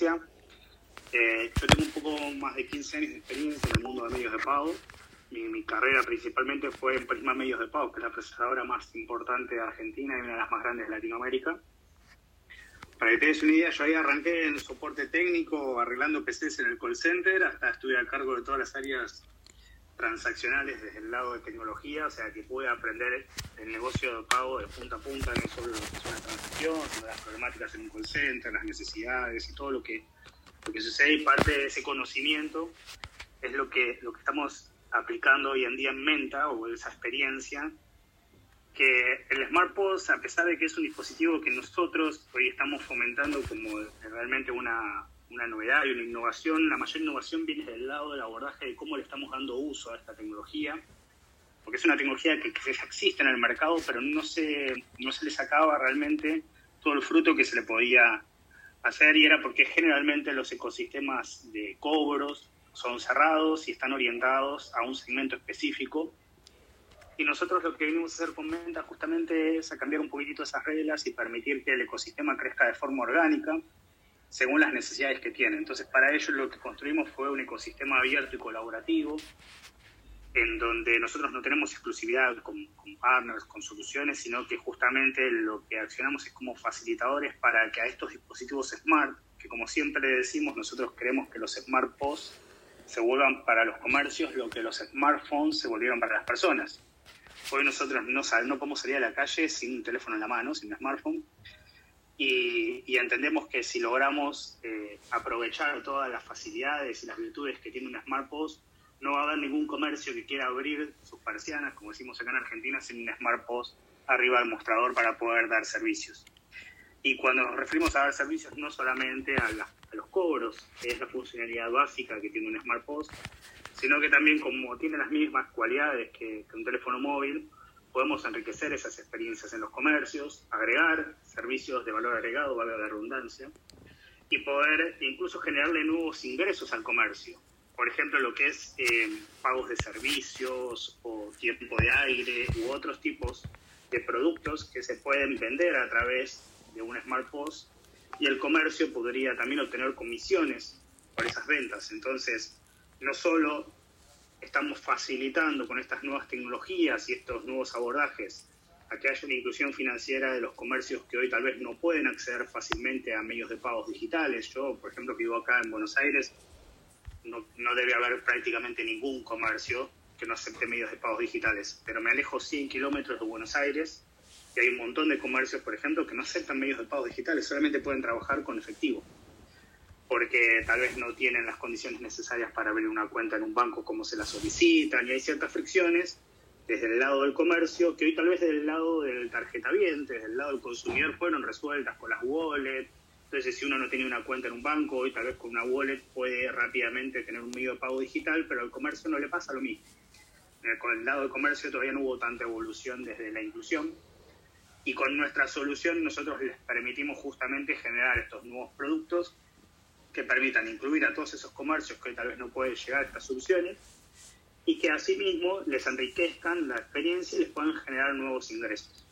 Eh, yo tengo un poco más de 15 años de experiencia en el mundo de medios de pago. Mi, mi carrera principalmente fue en Prisma Medios de Pago, que es la procesadora más importante de Argentina y una de las más grandes de Latinoamérica. Para que te des una idea, yo ahí arranqué en soporte técnico, arreglando PCs en el call center, hasta estuve a cargo de todas las áreas transaccionales desde el lado de tecnología, o sea que pude aprender el negocio de pago de punta a punta, no solo lo que es una transacción, las problemáticas en un call center, las necesidades y todo lo que, lo que sucede y parte de ese conocimiento es lo que, lo que estamos aplicando hoy en día en Menta o esa experiencia que el Smart POS, a pesar de que es un dispositivo que nosotros hoy estamos fomentando como realmente una, una novedad y una innovación, la mayor innovación viene del lado del abordaje de cómo le estamos dando uso a esta tecnología, porque es una tecnología que, ya existe en el mercado, pero no se, no se le sacaba realmente todo el fruto que se le podía hacer y era porque generalmente los ecosistemas de cobros son cerrados y están orientados a un segmento específico. Y nosotros lo que venimos a hacer con Menta justamente es a cambiar un poquitito esas reglas y permitir que el ecosistema crezca de forma orgánica según las necesidades que tiene. Entonces, para ello lo que construimos fue un ecosistema abierto y colaborativo, en donde nosotros no tenemos exclusividad con, con, partners, con soluciones, sino que justamente lo que accionamos es como facilitadores para que a estos dispositivos smart, que como siempre decimos, nosotros queremos que los smart POS se vuelvan para los comercios lo que los smartphones se volvieron para las personas. Hoy nosotros no, no podemos salir a la calle sin un teléfono en la mano, sin un smartphone, y, entendemos que si logramos eh, aprovechar todas las facilidades y las virtudes que tiene un Smart POS, no va a haber ningún comercio que quiera abrir sus persianas, como decimos acá en Argentina, sin un Smart POS arriba del mostrador para poder dar servicios. Y cuando nos referimos a dar servicios, no solamente a, los cobros, que es la funcionalidad básica que tiene un Smart POS, sino que también como tiene las mismas cualidades que un teléfono móvil, podemos enriquecer esas experiencias en los comercios, agregar servicios de valor agregado, valga la redundancia, y poder incluso generarle nuevos ingresos al comercio. Por ejemplo, lo que es eh, pagos de servicios o tiempo de aire u otros tipos de productos que se pueden vender a través de un Smart POS y el comercio podría también obtener comisiones por esas ventas. Entonces, no solo estamos facilitando con estas nuevas tecnologías y estos nuevos abordajes a que haya una inclusión financiera de los comercios que hoy tal vez no pueden acceder fácilmente a medios de pagos digitales. Yo, por ejemplo, que vivo acá en Buenos Aires, no, no debe haber prácticamente ningún comercio que no acepte medios de pagos digitales, pero me alejo 100 kilómetros de Buenos Aires y hay un montón de comercios, por ejemplo, que no aceptan medios de pagos digitales, solamente pueden trabajar con efectivo porque tal vez no tienen las condiciones necesarias para abrir una cuenta en un banco como se la solicitan y hay ciertas fricciones desde el lado del comercio que hoy tal vez desde el lado del tarjetaviente, desde el lado del consumidor fueron resueltas con las wallets. Entonces, si uno no tiene una cuenta en un banco, hoy tal vez con una wallet puede rápidamente tener un medio de pago digital, pero al comercio no le pasa lo mismo. Con el lado del comercio todavía no hubo tanta evolución desde la inclusión. Y con nuestra solución nosotros les permitimos justamente generar estos nuevos productos que permitan incluir a todos esos comercios que tal vez no pueden llegar a estas soluciones y que asimismo les enriquezcan la experiencia y les puedan generar nuevos ingresos.